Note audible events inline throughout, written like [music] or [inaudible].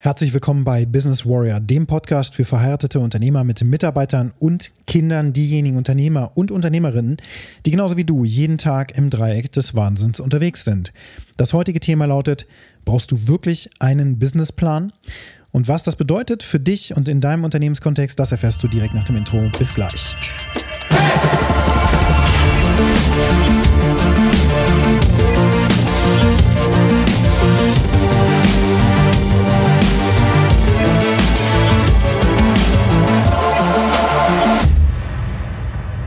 Herzlich willkommen bei Business Warrior, dem Podcast für verheiratete Unternehmer mit Mitarbeitern und Kindern, diejenigen Unternehmer und Unternehmerinnen, die genauso wie du jeden Tag im Dreieck des Wahnsinns unterwegs sind. Das heutige Thema lautet, brauchst du wirklich einen Businessplan? Und was das bedeutet für dich und in deinem Unternehmenskontext, das erfährst du direkt nach dem Intro. Bis gleich.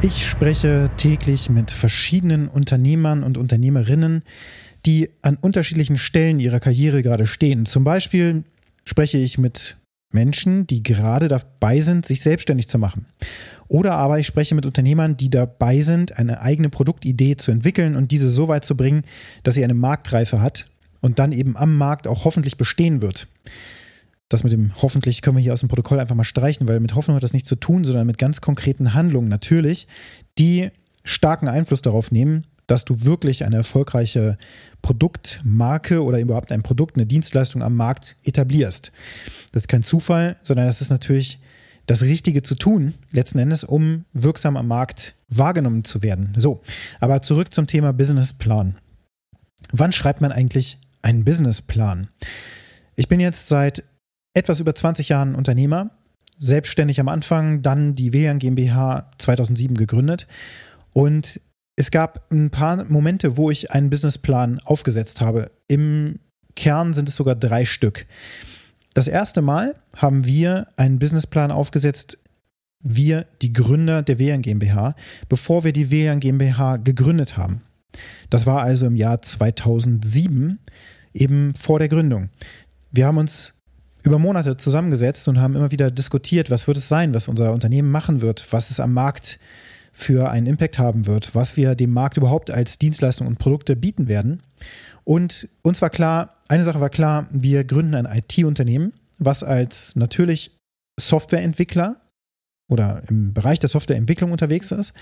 Ich spreche täglich mit verschiedenen Unternehmern und Unternehmerinnen, die an unterschiedlichen Stellen ihrer Karriere gerade stehen. Zum Beispiel spreche ich mit Menschen, die gerade dabei sind, sich selbstständig zu machen. Oder aber ich spreche mit Unternehmern, die dabei sind, eine eigene Produktidee zu entwickeln und diese so weit zu bringen, dass sie eine Marktreife hat und dann eben am Markt auch hoffentlich bestehen wird das mit dem hoffentlich können wir hier aus dem Protokoll einfach mal streichen, weil mit Hoffnung hat das nichts zu tun, sondern mit ganz konkreten Handlungen natürlich, die starken Einfluss darauf nehmen, dass du wirklich eine erfolgreiche Produktmarke oder überhaupt ein Produkt, eine Dienstleistung am Markt etablierst. Das ist kein Zufall, sondern das ist natürlich das Richtige zu tun, letzten Endes, um wirksam am Markt wahrgenommen zu werden. So, aber zurück zum Thema Businessplan. Wann schreibt man eigentlich einen Businessplan? Ich bin jetzt seit etwas über 20 Jahren Unternehmer, selbstständig am Anfang, dann die WLAN GmbH 2007 gegründet und es gab ein paar Momente, wo ich einen Businessplan aufgesetzt habe. Im Kern sind es sogar drei Stück. Das erste Mal haben wir einen Businessplan aufgesetzt, wir, die Gründer der WLAN GmbH, bevor wir die WLAN GmbH gegründet haben. Das war also im Jahr 2007, eben vor der Gründung. Wir haben uns über Monate zusammengesetzt und haben immer wieder diskutiert, was wird es sein, was unser Unternehmen machen wird, was es am Markt für einen Impact haben wird, was wir dem Markt überhaupt als Dienstleistung und Produkte bieten werden. Und uns war klar, eine Sache war klar, wir gründen ein IT-Unternehmen, was als natürlich Softwareentwickler oder im Bereich der Softwareentwicklung unterwegs ist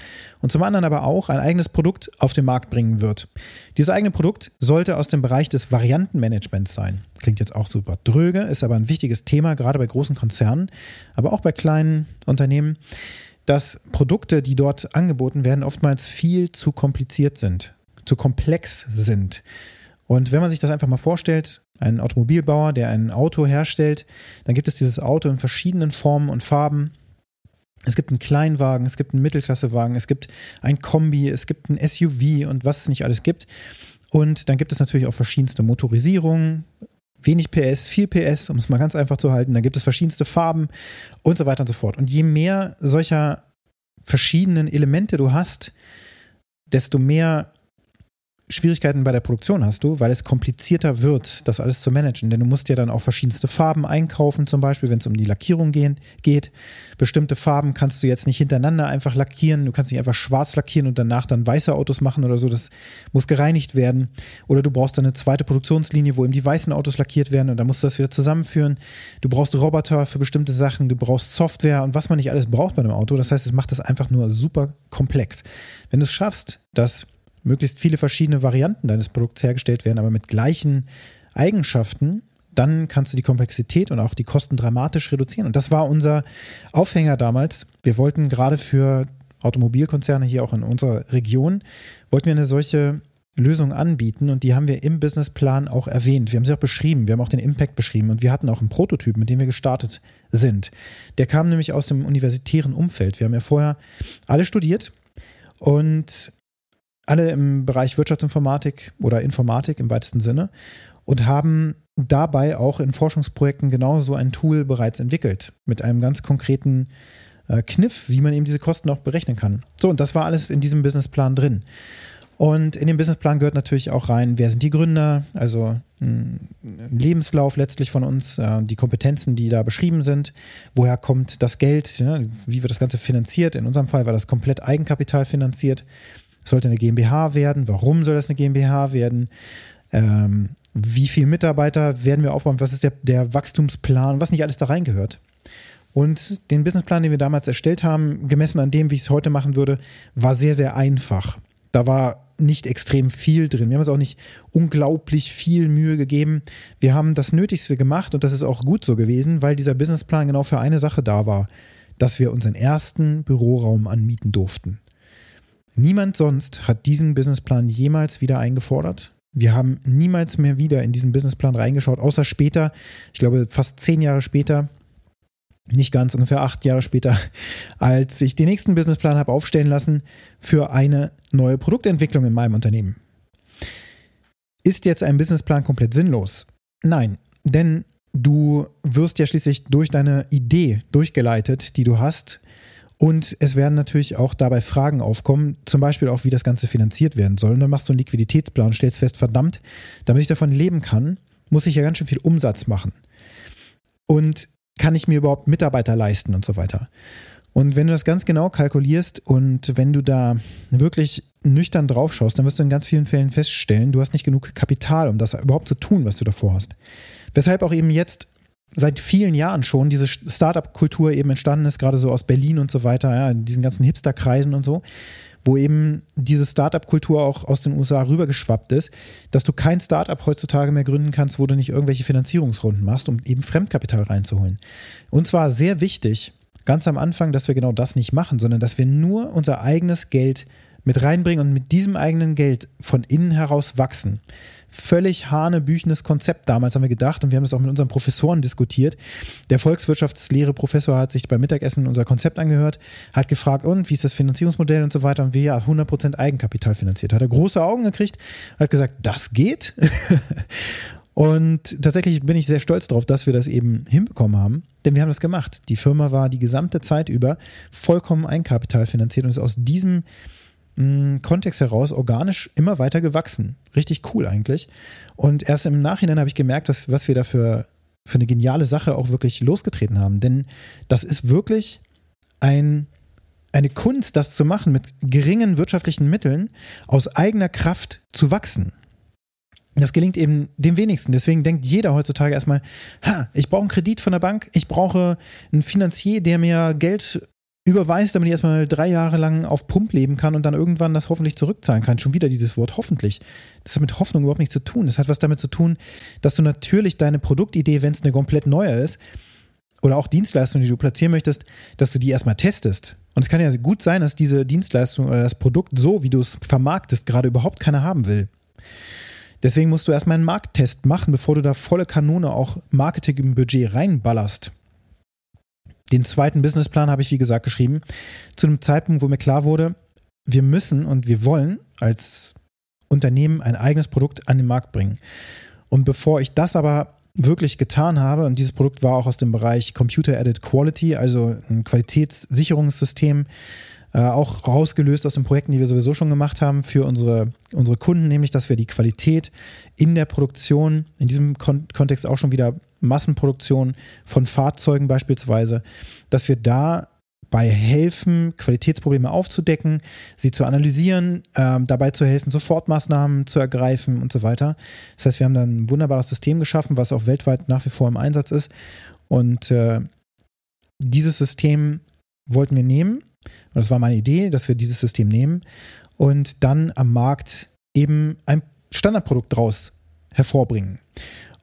und zum anderen aber auch ein eigenes Produkt auf den Markt bringen wird. Dieses eigene Produkt sollte aus dem Bereich des Variantenmanagements sein. Klingt jetzt auch super dröge, ist aber ein wichtiges Thema, gerade bei großen Konzernen, aber auch bei kleinen Unternehmen, dass Produkte, die dort angeboten werden, oftmals viel zu kompliziert sind, zu komplex sind. Und wenn man sich das einfach mal vorstellt, ein Automobilbauer, der ein Auto herstellt, dann gibt es dieses Auto in verschiedenen Formen und Farben es gibt einen Kleinwagen, es gibt einen Mittelklassewagen, es gibt ein Kombi, es gibt ein SUV und was es nicht alles gibt. Und dann gibt es natürlich auch verschiedenste Motorisierungen, wenig PS, viel PS, um es mal ganz einfach zu halten. Dann gibt es verschiedenste Farben und so weiter und so fort. Und je mehr solcher verschiedenen Elemente du hast, desto mehr Schwierigkeiten bei der Produktion hast du, weil es komplizierter wird, das alles zu managen. Denn du musst ja dann auch verschiedenste Farben einkaufen, zum Beispiel, wenn es um die Lackierung gehen, geht. Bestimmte Farben kannst du jetzt nicht hintereinander einfach lackieren. Du kannst nicht einfach schwarz lackieren und danach dann weiße Autos machen oder so. Das muss gereinigt werden. Oder du brauchst dann eine zweite Produktionslinie, wo eben die weißen Autos lackiert werden und dann musst du das wieder zusammenführen. Du brauchst Roboter für bestimmte Sachen, du brauchst Software und was man nicht alles braucht bei einem Auto. Das heißt, es macht das einfach nur super komplex. Wenn du es schaffst, dass möglichst viele verschiedene Varianten deines Produkts hergestellt werden, aber mit gleichen Eigenschaften, dann kannst du die Komplexität und auch die Kosten dramatisch reduzieren. Und das war unser Aufhänger damals. Wir wollten gerade für Automobilkonzerne hier auch in unserer Region, wollten wir eine solche Lösung anbieten und die haben wir im Businessplan auch erwähnt. Wir haben sie auch beschrieben, wir haben auch den Impact beschrieben und wir hatten auch einen Prototyp, mit dem wir gestartet sind. Der kam nämlich aus dem universitären Umfeld. Wir haben ja vorher alle studiert und alle im Bereich Wirtschaftsinformatik oder Informatik im weitesten Sinne und haben dabei auch in Forschungsprojekten genauso ein Tool bereits entwickelt mit einem ganz konkreten äh, Kniff, wie man eben diese Kosten auch berechnen kann. So, und das war alles in diesem Businessplan drin. Und in dem Businessplan gehört natürlich auch rein, wer sind die Gründer, also ein Lebenslauf letztlich von uns, äh, die Kompetenzen, die da beschrieben sind, woher kommt das Geld, wie wird das Ganze finanziert. In unserem Fall war das komplett Eigenkapital finanziert sollte eine GmbH werden? Warum soll das eine GmbH werden? Ähm, wie viele Mitarbeiter werden wir aufbauen? Was ist der, der Wachstumsplan? Was nicht alles da reingehört? Und den Businessplan, den wir damals erstellt haben, gemessen an dem, wie ich es heute machen würde, war sehr, sehr einfach. Da war nicht extrem viel drin. Wir haben uns auch nicht unglaublich viel Mühe gegeben. Wir haben das Nötigste gemacht und das ist auch gut so gewesen, weil dieser Businessplan genau für eine Sache da war, dass wir unseren ersten Büroraum anmieten durften. Niemand sonst hat diesen Businessplan jemals wieder eingefordert. Wir haben niemals mehr wieder in diesen Businessplan reingeschaut, außer später, ich glaube fast zehn Jahre später, nicht ganz, ungefähr acht Jahre später, [laughs] als ich den nächsten Businessplan habe aufstellen lassen für eine neue Produktentwicklung in meinem Unternehmen. Ist jetzt ein Businessplan komplett sinnlos? Nein, denn du wirst ja schließlich durch deine Idee durchgeleitet, die du hast. Und es werden natürlich auch dabei Fragen aufkommen, zum Beispiel auch, wie das Ganze finanziert werden soll. Und dann machst du einen Liquiditätsplan und stellst fest, verdammt, damit ich davon leben kann, muss ich ja ganz schön viel Umsatz machen. Und kann ich mir überhaupt Mitarbeiter leisten und so weiter. Und wenn du das ganz genau kalkulierst und wenn du da wirklich nüchtern drauf schaust, dann wirst du in ganz vielen Fällen feststellen, du hast nicht genug Kapital, um das überhaupt zu tun, was du davor hast. Weshalb auch eben jetzt seit vielen Jahren schon diese Startup-Kultur eben entstanden ist, gerade so aus Berlin und so weiter, ja, in diesen ganzen Hipster-Kreisen und so, wo eben diese Startup-Kultur auch aus den USA rübergeschwappt ist, dass du kein Startup heutzutage mehr gründen kannst, wo du nicht irgendwelche Finanzierungsrunden machst, um eben Fremdkapital reinzuholen. Und zwar sehr wichtig, ganz am Anfang, dass wir genau das nicht machen, sondern dass wir nur unser eigenes Geld mit reinbringen und mit diesem eigenen Geld von innen heraus wachsen. Völlig hanebüchenes Konzept damals haben wir gedacht und wir haben das auch mit unseren Professoren diskutiert. Der Volkswirtschaftslehre-Professor hat sich beim Mittagessen unser Konzept angehört, hat gefragt, und wie ist das Finanzierungsmodell und so weiter und wir ja 100% Eigenkapital finanziert. Hat er große Augen gekriegt und hat gesagt, das geht. [laughs] Und tatsächlich bin ich sehr stolz darauf, dass wir das eben hinbekommen haben, denn wir haben das gemacht. Die Firma war die gesamte Zeit über vollkommen Eigenkapital finanziert und ist aus diesem mh, mm, Kontext heraus organisch immer weiter gewachsen. Richtig cool eigentlich. Und erst im Nachhinein habe ich gemerkt, dass, was wir da für, für eine geniale Sache auch wirklich losgetreten haben. Denn das ist wirklich ein, eine Kunst, das zu machen, mit geringen wirtschaftlichen Mitteln aus eigener Kraft zu wachsen. Das gelingt eben dem wenigsten. Deswegen denkt jeder heutzutage erstmal, ha, ich brauche einen Kredit von der Bank, ich brauche einen Finanzier, der mir Geld überweist, damit ich erstmal drei Jahre lang auf Pump leben kann und dann irgendwann das hoffentlich zurückzahlen kann. Schon wieder dieses Wort hoffentlich. Das hat mit Hoffnung überhaupt nichts zu tun. Das hat was damit zu tun, dass du natürlich deine Produktidee, wenn es eine komplett neue ist, oder auch Dienstleistung, die du platzieren möchtest, dass du die erstmal testest. Und es kann ja gut sein, dass diese Dienstleistung oder das Produkt so, wie du es vermarktest, gerade überhaupt keiner haben will. Deswegen musst du erstmal einen Markttest machen, bevor du da volle Kanone auch Marketing im Budget reinballerst. Den zweiten Businessplan habe ich, wie gesagt, geschrieben, zu einem Zeitpunkt, wo mir klar wurde, wir müssen und wir wollen als Unternehmen ein eigenes Produkt an den Markt bringen. Und bevor ich das aber wirklich getan habe, und dieses Produkt war auch aus dem Bereich Computer Added Quality, also ein Qualitätssicherungssystem, äh, auch rausgelöst aus den Projekten, die wir sowieso schon gemacht haben für unsere, unsere Kunden, nämlich dass wir die Qualität in der Produktion, in diesem Kon Kontext auch schon wieder Massenproduktion von Fahrzeugen beispielsweise, dass wir da bei helfen, Qualitätsprobleme aufzudecken, sie zu analysieren, äh, dabei zu helfen, Sofortmaßnahmen zu ergreifen und so weiter. Das heißt, wir haben dann ein wunderbares System geschaffen, was auch weltweit nach wie vor im Einsatz ist. Und äh, dieses System wollten wir nehmen und das war meine Idee, dass wir dieses System nehmen und dann am Markt eben ein Standardprodukt draus hervorbringen.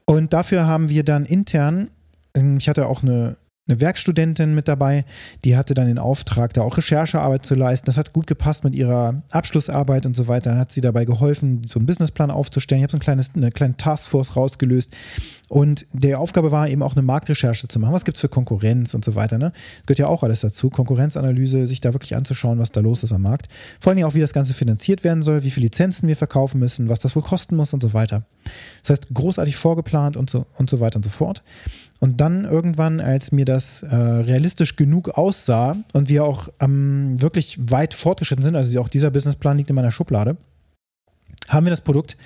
Und dafür haben wir dann intern, ähm, ich hatte auch eine eine Werkstudentin mit dabei, die hatte dann den Auftrag, da auch Recherchearbeit zu leisten. Das hat gut gepasst mit ihrer Abschlussarbeit und so weiter. Dann hat sie dabei geholfen, so einen Businessplan aufzustellen. Ich habe so ein kleines, eine kleine Taskforce rausgelöst. Und der Aufgabe war eben auch eine Marktrecherche zu machen. Was gibt es für Konkurrenz und so weiter. Ne? Das gehört ja auch alles dazu. Konkurrenzanalyse, sich da wirklich anzuschauen, was da los ist am Markt. Vor allem auch, wie das Ganze finanziert werden soll, wie viele Lizenzen wir verkaufen müssen, was das wohl kosten muss und so weiter. Das heißt, großartig vorgeplant und so, und so weiter und so fort. Und dann irgendwann, als mir das äh, realistisch genug aussah und wir auch ähm, wirklich weit fortgeschritten sind, also auch dieser Businessplan liegt in meiner Schublade, haben wir das Produkt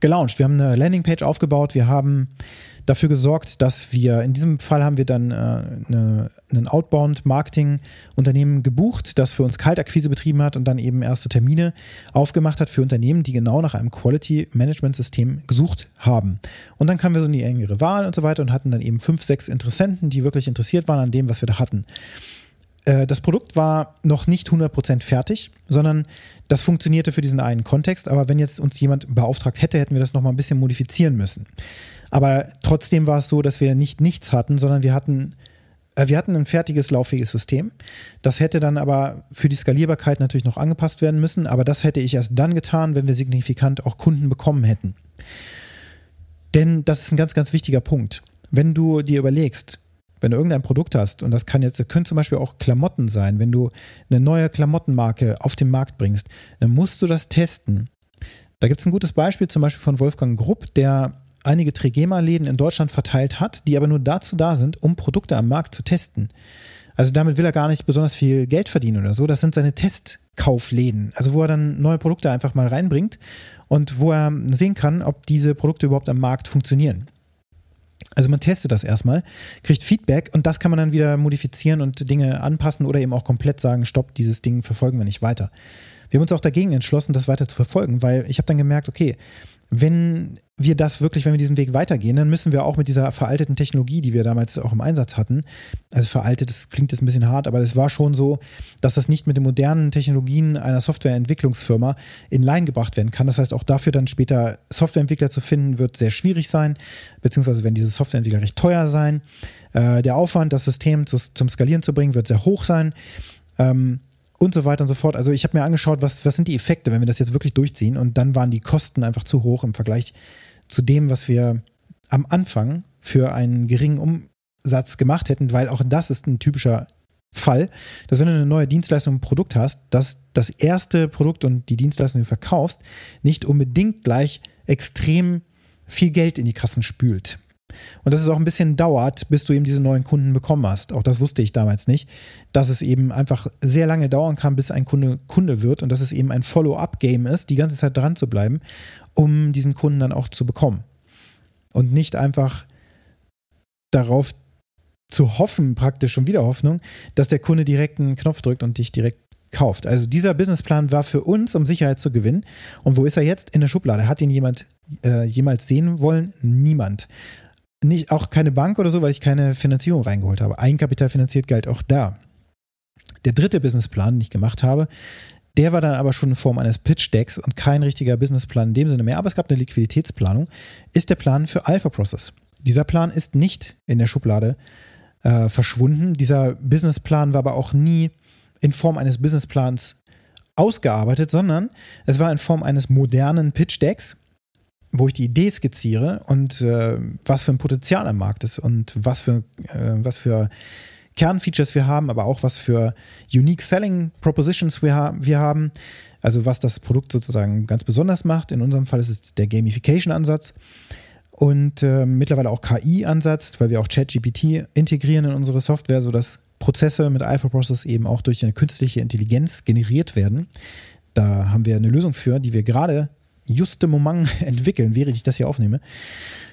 gelauncht. Wir haben eine Landingpage aufgebaut, wir haben dafür gesorgt, dass wir, in diesem Fall haben wir dann äh, eine, ein Outbound-Marketing-Unternehmen gebucht, das für uns Kaltakquise betrieben hat und dann eben erste Termine aufgemacht hat für Unternehmen, die genau nach einem Quality-Management-System gesucht haben. Und dann kamen wir so in die engere Wahl und so weiter und hatten dann eben fünf, sechs Interessenten, die wirklich interessiert waren an dem, was wir da hatten. äh, das Produkt war noch nicht 100% fertig, sondern das funktionierte für diesen einen Kontext. Aber wenn jetzt uns jemand beauftragt hätte, hätten wir das nochmal ein bisschen modifizieren müssen. Aber trotzdem war es so, dass wir nicht nichts hatten, sondern wir hatten äh, wir hatten ein fertiges, lauffähiges System. Das hätte dann aber für die Skalierbarkeit natürlich noch angepasst werden müssen, aber das hätte ich erst dann getan, wenn wir signifikant auch Kunden bekommen hätten. Denn das ist ein ganz, ganz wichtiger Punkt. Wenn du dir überlegst, wenn du irgendein Produkt hast, und das kann jetzt, das können zum Beispiel auch Klamotten sein, wenn du eine neue Klamottenmarke auf den Markt bringst, dann musst du das testen. Da gibt es ein gutes Beispiel zum Beispiel von Wolfgang Grupp, der einige Trigema-Läden in Deutschland verteilt hat, die aber nur dazu da sind, um Produkte am Markt zu testen. Also damit will er gar nicht besonders viel Geld verdienen oder so. Das sind seine Testkaufläden, also wo er dann neue Produkte einfach mal reinbringt und wo er sehen kann, ob diese Produkte überhaupt am Markt funktionieren. Also man testet das erstmal, kriegt Feedback und das kann man dann wieder modifizieren und Dinge anpassen oder eben auch komplett sagen, stopp, dieses Ding verfolgen wir nicht weiter. Wir haben uns auch dagegen entschlossen, das weiter zu verfolgen, weil ich habe dann gemerkt, okay, wenn wir das wirklich, wenn wir diesen Weg weitergehen, dann müssen wir auch mit dieser veralteten Technologie, die wir damals auch im Einsatz hatten, also veraltet, das klingt jetzt ein bisschen hart, aber es war schon so, dass das nicht mit den modernen Technologien einer Softwareentwicklungsfirma in Line gebracht werden kann. Das heißt, auch dafür dann später Softwareentwickler zu finden, wird sehr schwierig sein, beziehungsweise wenn diese Softwareentwickler recht teuer sein. Äh, der Aufwand, das System zu, zum Skalieren zu bringen, wird sehr hoch sein. Ähm, und so weiter und so fort. Also ich habe mir angeschaut, was, was sind die Effekte, wenn wir das jetzt wirklich durchziehen und dann waren die Kosten einfach zu hoch im Vergleich zu dem, was wir am Anfang für einen geringen Umsatz gemacht hätten, weil auch das ist ein typischer Fall, dass wenn du eine neue Dienstleistung, ein Produkt hast, dass das erste Produkt und die Dienstleistung, die du verkaufst, nicht unbedingt gleich extrem viel Geld in die Kassen spült. Und dass es auch ein bisschen dauert, bis du eben diese neuen Kunden bekommen hast. Auch das wusste ich damals nicht, dass es eben einfach sehr lange dauern kann, bis ein Kunde Kunde wird und dass es eben ein Follow-up-Game ist, die ganze Zeit dran zu bleiben, um diesen Kunden dann auch zu bekommen. Und nicht einfach darauf zu hoffen, praktisch schon wieder Hoffnung, dass der Kunde direkt einen Knopf drückt und dich direkt kauft. Also dieser Businessplan war für uns, um Sicherheit zu gewinnen. Und wo ist er jetzt? In der Schublade. Hat ihn jemand äh, jemals sehen wollen? Niemand nicht, auch keine Bank oder so, weil ich keine Finanzierung reingeholt habe. Eigenkapital finanziert galt auch da. Der dritte Businessplan, den ich gemacht habe, der war dann aber schon in Form eines Pitch-Decks und kein richtiger Businessplan in dem Sinne mehr, aber es gab eine Liquiditätsplanung, ist der Plan für Alpha Process. Dieser Plan ist nicht in der Schublade äh, verschwunden. Dieser Businessplan war aber auch nie in Form eines Businessplans ausgearbeitet, sondern es war in Form eines modernen Pitch-Decks, wo ich die Idee skizziere und äh, was für ein Potenzial am Markt ist und was für, äh, was für Kernfeatures wir haben, aber auch was für Unique Selling Propositions wir, ha wir haben. Also was das Produkt sozusagen ganz besonders macht. In unserem Fall ist es der Gamification-Ansatz und äh, mittlerweile auch KI-Ansatz, weil wir auch ChatGPT integrieren in unsere Software, sodass Prozesse mit Alpha Process eben auch durch eine künstliche Intelligenz generiert werden. Da haben wir eine Lösung für, die wir gerade juste Moment [laughs] entwickeln, während ich das hier aufnehme.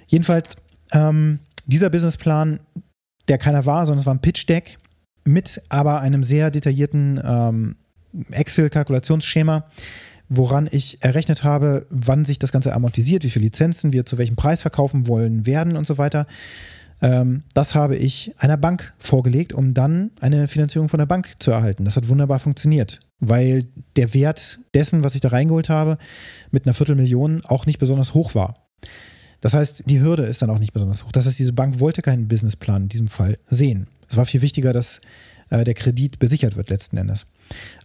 Jedenfalls, ähm, dieser Businessplan, der keiner war, sondern es war ein Pitch-Deck mit aber einem sehr detaillierten ähm, Excel-Kalkulationsschema, woran ich errechnet habe, wann sich das Ganze amortisiert, wie viele Lizenzen wir zu welchem Preis verkaufen wollen werden und so weiter. Ähm, das habe ich einer Bank vorgelegt, um dann eine Finanzierung von der Bank zu erhalten. Das hat wunderbar funktioniert, weil der Wert dessen, was ich da reingeholt habe, mit einer Viertelmillion auch nicht besonders hoch war. Das heißt, die Hürde ist dann auch nicht besonders hoch. Das heißt, diese Bank wollte keinen Businessplan in diesem Fall sehen. Es war viel wichtiger, dass äh, der Kredit besichert wird letzten Endes.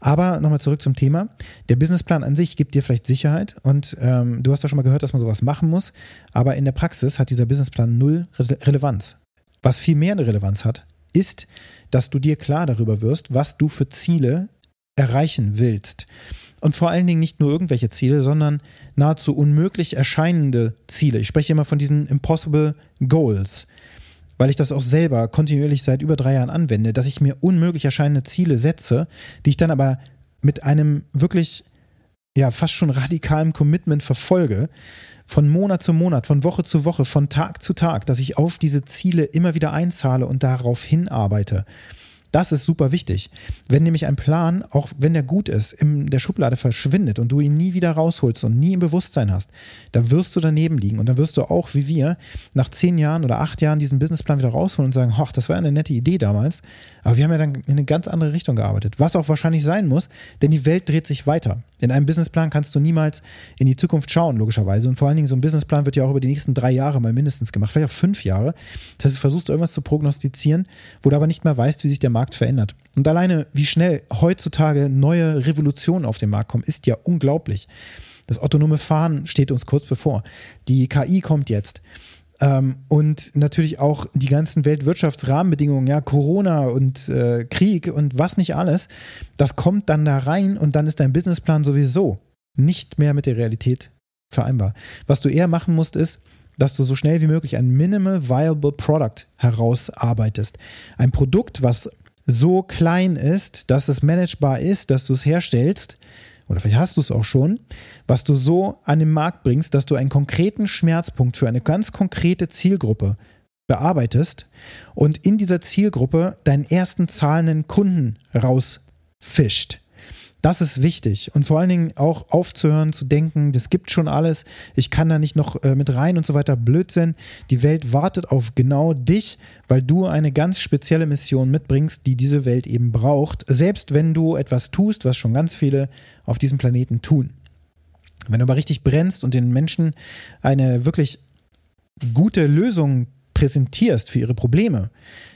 Aber nochmal zurück zum Thema. Der Businessplan an sich gibt dir vielleicht Sicherheit und ähm, du hast ja schon mal gehört, dass man sowas machen muss. Aber in der Praxis hat dieser Businessplan null Re Relevanz. Was viel mehr eine Relevanz hat, ist, dass du dir klar darüber wirst, was du für Ziele erreichen willst. Und vor allen Dingen nicht nur irgendwelche Ziele, sondern nahezu unmöglich erscheinende Ziele. Ich spreche immer von diesen Impossible Goals weil ich das auch selber kontinuierlich seit über drei Jahren anwende, dass ich mir unmöglich erscheinende Ziele setze, die ich dann aber mit einem wirklich, ja, fast schon radikalen Commitment verfolge, von Monat zu Monat, von Woche zu Woche, von Tag zu Tag, dass ich auf diese Ziele immer wieder einzahle und darauf hinarbeite. Das ist super wichtig. Wenn nämlich ein Plan, auch wenn der gut ist, in der Schublade verschwindet und du ihn nie wieder rausholst und nie im Bewusstsein hast, dann wirst du daneben liegen und dann wirst du auch, wie wir, nach zehn Jahren oder acht Jahren diesen Businessplan wieder rausholen und sagen, ach, das war eine nette Idee damals, aber wir haben ja dann in eine ganz andere Richtung gearbeitet. Was auch wahrscheinlich sein muss, denn die Welt dreht sich weiter. In einem Businessplan kannst du niemals in die Zukunft schauen, logischerweise. Und vor allen Dingen, so ein Businessplan wird ja auch über die nächsten drei Jahre mal mindestens gemacht, vielleicht auch fünf Jahre. Das heißt, du versuchst irgendwas zu prognostizieren, wo du aber nicht mehr weißt, wie sich der Markt verändert. Und alleine, wie schnell heutzutage neue Revolutionen auf den Markt kommen, ist ja unglaublich. Das autonome Fahren steht uns kurz bevor. Die KI kommt jetzt. Ähm, und natürlich auch die ganzen Weltwirtschaftsrahmenbedingungen, ja, Corona und äh, Krieg und was nicht alles, das kommt dann da rein und dann ist dein Businessplan sowieso nicht mehr mit der Realität vereinbar. Was du eher machen musst, ist, dass du so schnell wie möglich ein Minimal Viable Product herausarbeitest. Ein Produkt, was so klein ist, dass es managebar ist, dass du es herstellst, oder vielleicht hast du es auch schon, was du so an den Markt bringst, dass du einen konkreten Schmerzpunkt für eine ganz konkrete Zielgruppe bearbeitest und in dieser Zielgruppe deinen ersten zahlenden Kunden rausfischt. Das ist wichtig und vor allen Dingen auch aufzuhören zu denken, das gibt schon alles, ich kann da nicht noch äh, mit rein und so weiter. Blödsinn. Die Welt wartet auf genau dich, weil du eine ganz spezielle Mission mitbringst, die diese Welt eben braucht. Selbst wenn du etwas tust, was schon ganz viele auf diesem Planeten tun. Wenn du aber richtig brennst und den Menschen eine wirklich gute Lösung präsentierst für ihre Probleme,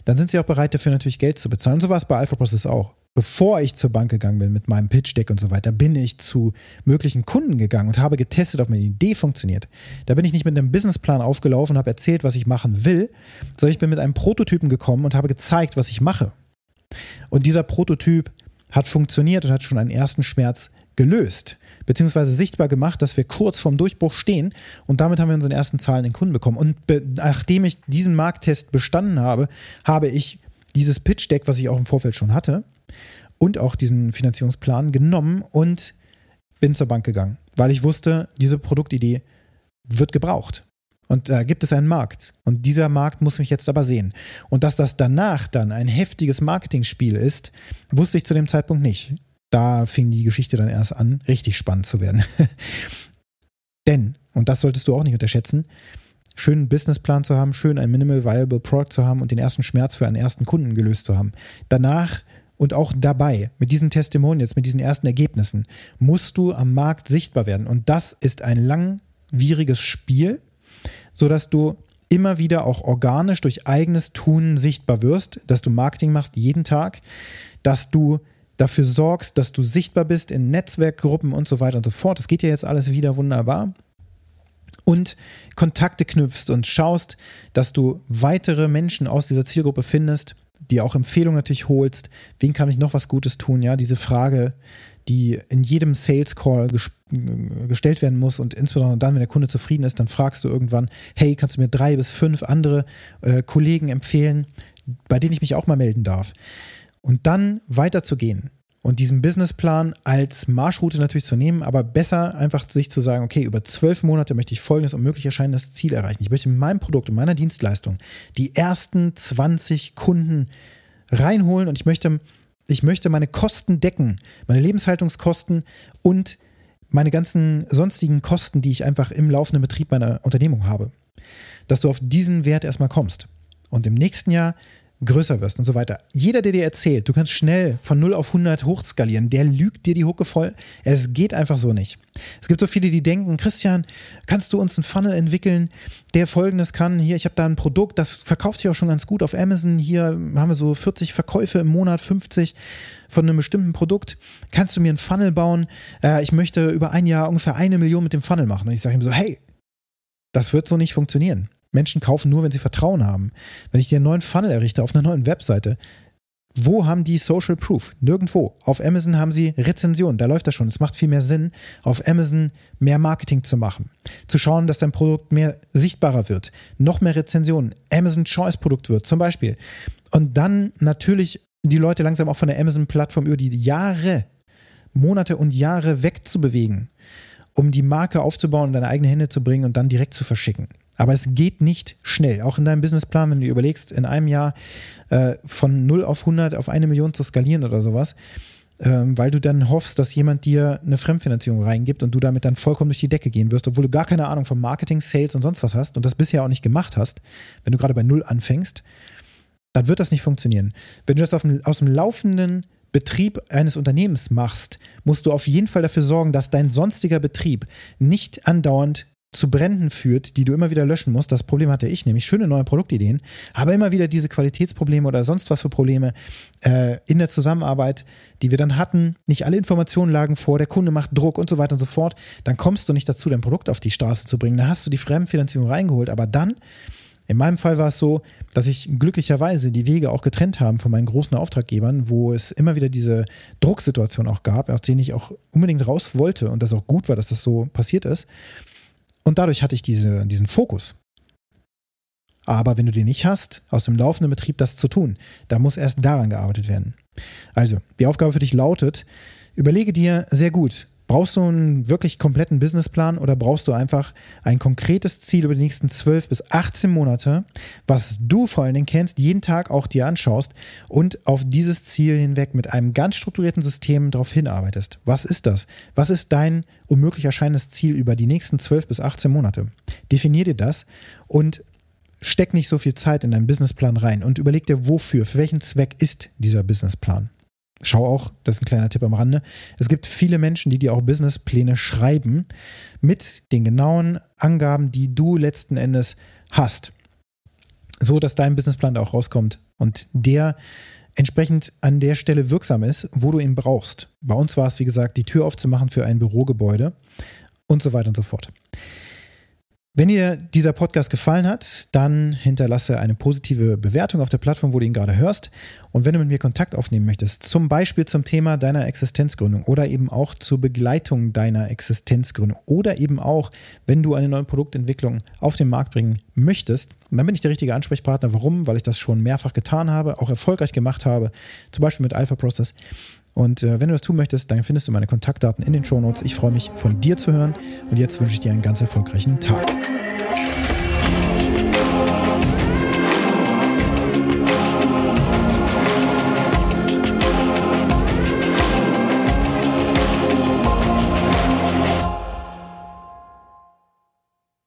dann sind sie auch bereit dafür natürlich Geld zu bezahlen. Und so war es bei Alpha Process auch bevor ich zur Bank gegangen bin mit meinem Pitch Deck und so weiter, bin ich zu möglichen Kunden gegangen und habe getestet, ob meine Idee funktioniert. Da bin ich nicht mit einem Businessplan aufgelaufen und habe erzählt, was ich machen will, sondern ich bin mit einem Prototypen gekommen und habe gezeigt, was ich mache. Und dieser Prototyp hat funktioniert und hat schon einen ersten Schmerz gelöst, beziehungsweise sichtbar gemacht, dass wir kurz vorm Durchbruch stehen und damit haben wir unseren ersten zahlenden Kunden bekommen. Und nachdem ich diesen Markttest bestanden habe, habe ich dieses Pitch Deck, was ich auch im Vorfeld schon hatte, und auch diesen Finanzierungsplan genommen und bin zur Bank gegangen, weil ich wusste, diese Produktidee wird gebraucht. Und da gibt es einen Markt. Und dieser Markt muss mich jetzt aber sehen. Und dass das danach dann ein heftiges Marketingspiel ist, wusste ich zu dem Zeitpunkt nicht. Da fing die Geschichte dann erst an, richtig spannend zu werden. [laughs] Denn, und das solltest du auch nicht unterschätzen, schön einen Businessplan zu haben, schön ein Minimal Viable Product zu haben und den ersten Schmerz für einen ersten Kunden gelöst zu haben. Danach und auch dabei, mit diesen Testimonials, mit diesen ersten Ergebnissen, musst du am Markt sichtbar werden. Und das ist ein langwieriges Spiel, sodass du immer wieder auch organisch durch eigenes Tun sichtbar wirst, dass du Marketing machst jeden Tag, dass du dafür sorgst, dass du sichtbar bist in Netzwerkgruppen und so weiter und so fort. Das geht ja jetzt alles wieder wunderbar. Und Kontakte knüpfst und schaust, dass du weitere Menschen aus dieser Zielgruppe findest, dir auch Empfehlungen natürlich holst, wen kann ich noch was Gutes tun, ja, diese Frage, die in jedem Sales Call ges gestellt werden muss und insbesondere dann, wenn der Kunde zufrieden ist, dann fragst du irgendwann, hey, kannst du mir drei bis fünf andere äh, Kollegen empfehlen, bei denen ich mich auch mal melden darf. Und dann weiterzugehen und diesen Businessplan als Marschroute natürlich zu nehmen, aber besser einfach sich zu sagen, okay, über zwölf Monate möchte ich folgendes und möglich erscheinendes Ziel erreichen. Ich möchte mit meinem Produkt und meiner Dienstleistung die ersten 20 Kunden reinholen und ich möchte, ich möchte meine Kosten decken, meine Lebenshaltungskosten und meine ganzen sonstigen Kosten, die ich einfach im laufenden Betrieb meiner Unternehmung habe. Dass du auf diesen Wert erstmal kommst. Und im nächsten Jahr größer wirst und so weiter. Jeder, der dir erzählt, du kannst schnell von 0 auf 100 hochskalieren, der lügt dir die Hucke voll. Es geht einfach so nicht. Es gibt so viele, die denken, Christian, kannst du uns einen Funnel entwickeln, der folgendes kann? Hier, ich habe da ein Produkt, das verkauft sich auch schon ganz gut auf Amazon. Hier haben wir so 40 Verkäufe im Monat, 50 von einem bestimmten Produkt. Kannst du mir einen Funnel bauen? Äh, ich möchte über ein Jahr ungefähr eine Million mit dem Funnel machen. Und ich sage ihm so, hey, das wird so nicht funktionieren. Menschen kaufen nur, wenn sie Vertrauen haben. Wenn ich dir einen neuen Funnel errichte auf einer neuen Webseite, wo haben die Social Proof? Nirgendwo. Auf Amazon haben sie Rezensionen, da läuft das schon. Es macht viel mehr Sinn, auf Amazon mehr Marketing zu machen. Zu schauen, dass dein Produkt mehr sichtbarer wird. Noch mehr Rezensionen. Amazon Choice Produkt wird, zum Beispiel. Und dann natürlich die Leute langsam auch von der Amazon-Plattform über die Jahre, Monate und Jahre wegzubewegen, um die Marke aufzubauen und deine eigenen Hände zu bringen und dann direkt zu verschicken. Aber es geht nicht schnell. Auch in deinem Businessplan, wenn du überlegst, in einem Jahr äh, von 0 auf 100 auf eine Million zu skalieren oder sowas, ähm, weil du dann hoffst, dass jemand dir eine Fremdfinanzierung reingibt und du damit dann vollkommen durch die Decke gehen wirst, obwohl du gar keine Ahnung vom Marketing, Sales und sonst was hast und das bisher auch nicht gemacht hast, wenn du gerade bei Null anfängst, dann wird das nicht funktionieren. Wenn du das dem, aus dem laufenden Betrieb eines Unternehmens machst, musst du auf jeden Fall dafür sorgen, dass dein sonstiger Betrieb nicht andauernd zu Bränden führt, die du immer wieder löschen musst. Das Problem hatte ich, nämlich schöne neue Produktideen, aber immer wieder diese Qualitätsprobleme oder sonst was für Probleme äh, in der Zusammenarbeit, die wir dann hatten. Nicht alle Informationen lagen vor, der Kunde macht Druck und so weiter und so fort. Dann kommst du nicht dazu, dein Produkt auf die Straße zu bringen. Da hast du die Fremdfinanzierung reingeholt, aber dann in meinem Fall war es so, dass ich glücklicherweise die Wege auch getrennt haben von meinen großen Auftraggebern, wo es immer wieder diese Drucksituation auch gab, aus denen ich auch unbedingt raus wollte und das auch gut war, dass das so passiert ist. Und dadurch hatte ich diese, diesen Fokus. Aber wenn du den nicht hast, aus dem laufenden Betrieb das zu tun, da muss erst daran gearbeitet werden. Also, die Aufgabe für dich lautet, überlege dir sehr gut, Brauchst du einen wirklich kompletten Businessplan oder brauchst du einfach ein konkretes Ziel über die nächsten 12 bis 18 Monate, was du vor allen Dingen kennst, jeden Tag auch dir anschaust und auf dieses Ziel hinweg mit einem ganz strukturierten System darauf hinarbeitest? Was ist das? Was ist dein unmöglich erscheinendes Ziel über die nächsten 12 bis 18 Monate? Definier dir das und steck nicht so viel Zeit in deinen Businessplan rein und überleg dir, wofür, für welchen Zweck ist dieser Businessplan. Schau auch, das ist ein kleiner Tipp am Rande. Es gibt viele Menschen, die dir auch Businesspläne schreiben mit den genauen Angaben, die du letzten Endes hast. So dass dein Businessplan da auch rauskommt und der entsprechend an der Stelle wirksam ist, wo du ihn brauchst. Bei uns war es, wie gesagt, die Tür aufzumachen für ein Bürogebäude und so weiter und so fort. Wenn dir dieser Podcast gefallen hat, dann hinterlasse eine positive Bewertung auf der Plattform, wo du ihn gerade hörst. Und wenn du mit mir Kontakt aufnehmen möchtest, zum Beispiel zum Thema deiner Existenzgründung oder eben auch zur Begleitung deiner Existenzgründung oder eben auch, wenn du eine neue Produktentwicklung auf den Markt bringen möchtest, dann bin ich der richtige Ansprechpartner. Warum? Weil ich das schon mehrfach getan habe, auch erfolgreich gemacht habe, zum Beispiel mit Alpha Process. Und äh, wenn du das tun möchtest, dann findest du meine Kontaktdaten in den Shownotes. Ich freue mich, von dir zu hören. Und jetzt wünsche ich dir einen ganz erfolgreichen Tag.